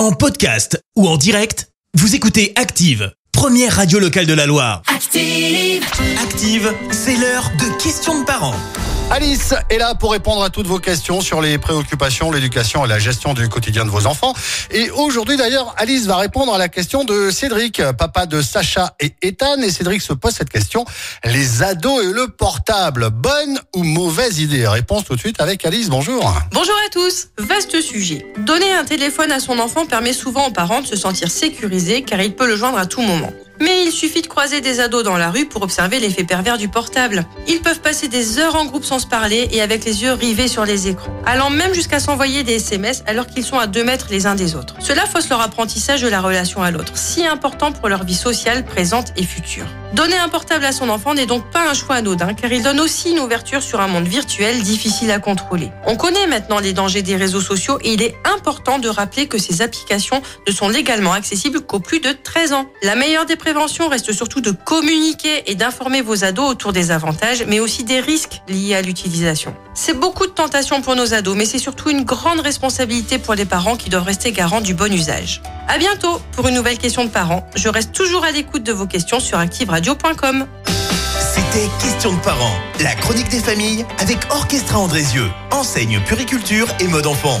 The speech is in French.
En podcast ou en direct, vous écoutez Active, première radio locale de la Loire. Active. Active, c'est l'heure de questions de parents. Alice est là pour répondre à toutes vos questions sur les préoccupations, l'éducation et la gestion du quotidien de vos enfants. Et aujourd'hui d'ailleurs, Alice va répondre à la question de Cédric, papa de Sacha et Ethan. Et Cédric se pose cette question, les ados et le portable, bonne ou mauvaise idée? Réponse tout de suite avec Alice, bonjour. Bonjour à tous, vaste sujet. Donner un téléphone à son enfant permet souvent aux parents de se sentir sécurisés car il peut le joindre à tout moment. Mais il suffit de croiser des ados dans la rue pour observer l'effet pervers du portable. Ils peuvent passer des heures en groupe sans se parler et avec les yeux rivés sur les écrans, allant même jusqu'à s'envoyer des SMS alors qu'ils sont à deux mètres les uns des autres. Cela fausse leur apprentissage de la relation à l'autre, si important pour leur vie sociale présente et future. Donner un portable à son enfant n'est donc pas un choix anodin car il donne aussi une ouverture sur un monde virtuel difficile à contrôler. On connaît maintenant les dangers des réseaux sociaux et il est important de rappeler que ces applications ne sont légalement accessibles qu'aux plus de 13 ans. La meilleure des prévention reste surtout de communiquer et d'informer vos ados autour des avantages, mais aussi des risques liés à l'utilisation. C'est beaucoup de tentations pour nos ados, mais c'est surtout une grande responsabilité pour les parents qui doivent rester garants du bon usage. À bientôt pour une nouvelle question de parents. Je reste toujours à l'écoute de vos questions sur activeradio.com. C'était Questions de parents, la chronique des familles avec Orchestra Andrézieux, enseigne puriculture et mode enfant.